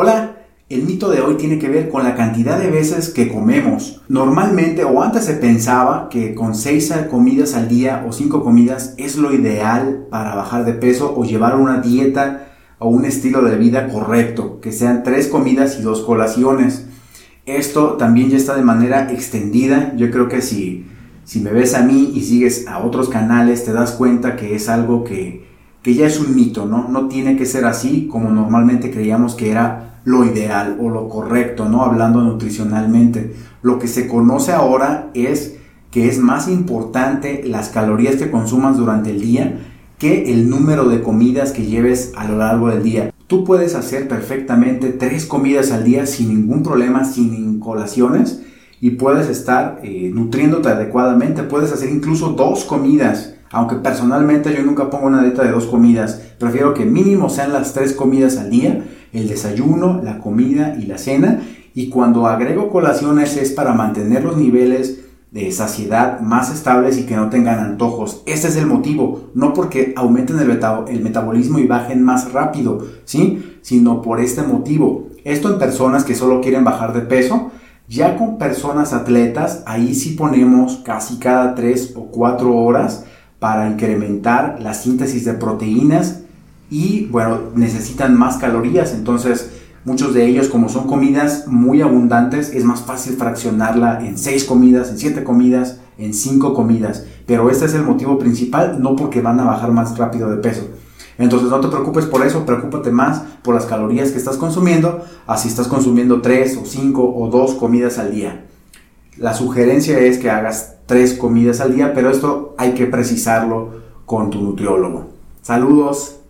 Hola, el mito de hoy tiene que ver con la cantidad de veces que comemos. Normalmente o antes se pensaba que con 6 comidas al día o 5 comidas es lo ideal para bajar de peso o llevar una dieta o un estilo de vida correcto, que sean 3 comidas y 2 colaciones. Esto también ya está de manera extendida. Yo creo que si, si me ves a mí y sigues a otros canales te das cuenta que es algo que, que ya es un mito, ¿no? No tiene que ser así como normalmente creíamos que era lo ideal o lo correcto, ¿no? Hablando nutricionalmente. Lo que se conoce ahora es que es más importante las calorías que consumas durante el día que el número de comidas que lleves a lo largo del día. Tú puedes hacer perfectamente tres comidas al día sin ningún problema, sin colaciones y puedes estar eh, nutriéndote adecuadamente. Puedes hacer incluso dos comidas. Aunque personalmente yo nunca pongo una dieta de dos comidas, prefiero que mínimo sean las tres comidas al día el desayuno, la comida y la cena. Y cuando agrego colaciones es para mantener los niveles de saciedad más estables y que no tengan antojos. Este es el motivo, no porque aumenten el, el metabolismo y bajen más rápido, ¿sí? Sino por este motivo. Esto en personas que solo quieren bajar de peso. Ya con personas atletas, ahí sí ponemos casi cada 3 o 4 horas para incrementar la síntesis de proteínas y bueno, necesitan más calorías, entonces muchos de ellos como son comidas muy abundantes es más fácil fraccionarla en 6 comidas, en 7 comidas, en 5 comidas, pero este es el motivo principal, no porque van a bajar más rápido de peso. Entonces no te preocupes por eso, preocúpate más por las calorías que estás consumiendo, así estás consumiendo 3 o 5 o 2 comidas al día. La sugerencia es que hagas 3 comidas al día, pero esto hay que precisarlo con tu nutriólogo. Saludos.